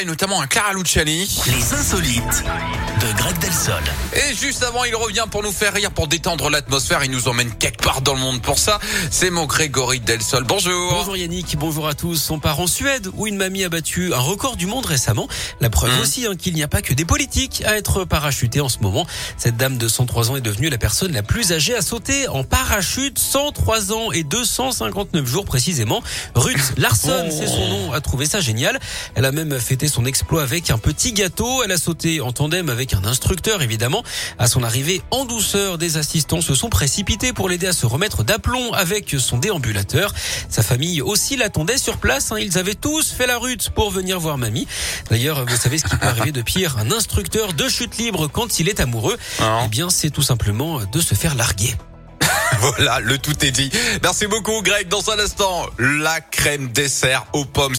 et notamment un Clara Luciani. Les insolites de Greg Delsol. Et juste avant, il revient pour nous faire rire, pour détendre l'atmosphère. Il nous emmène quelque part dans le monde pour ça. C'est mon Grégory Delsol. Bonjour. Bonjour Yannick, bonjour à tous. On part en Suède où une mamie a battu un record du monde récemment. La preuve Mmh. aussi hein, qu'il n'y a pas que des politiques à être parachutés en ce moment. Cette dame de 103 ans est devenue la personne la plus âgée à sauter en parachute. 103 ans et 259 jours précisément. Ruth Larson, c'est son nom, a trouvé ça génial. Elle a même fêté son exploit avec un petit gâteau. Elle a sauté en tandem avec un instructeur évidemment. À son arrivée en douceur, des assistants se sont précipités pour l'aider à se remettre d'aplomb avec son déambulateur. Sa famille aussi l'attendait sur place. hein. Ils avaient tous fait la rute pour venir voir mamie. D'ailleurs, vous savez ce qui peut arriver de pire? Un instructeur de chute libre quand il est amoureux, Non. eh bien, c'est tout simplement de se faire larguer. Voilà, le tout est dit. Merci beaucoup, Greg. Dans un instant, la crème dessert aux pommes.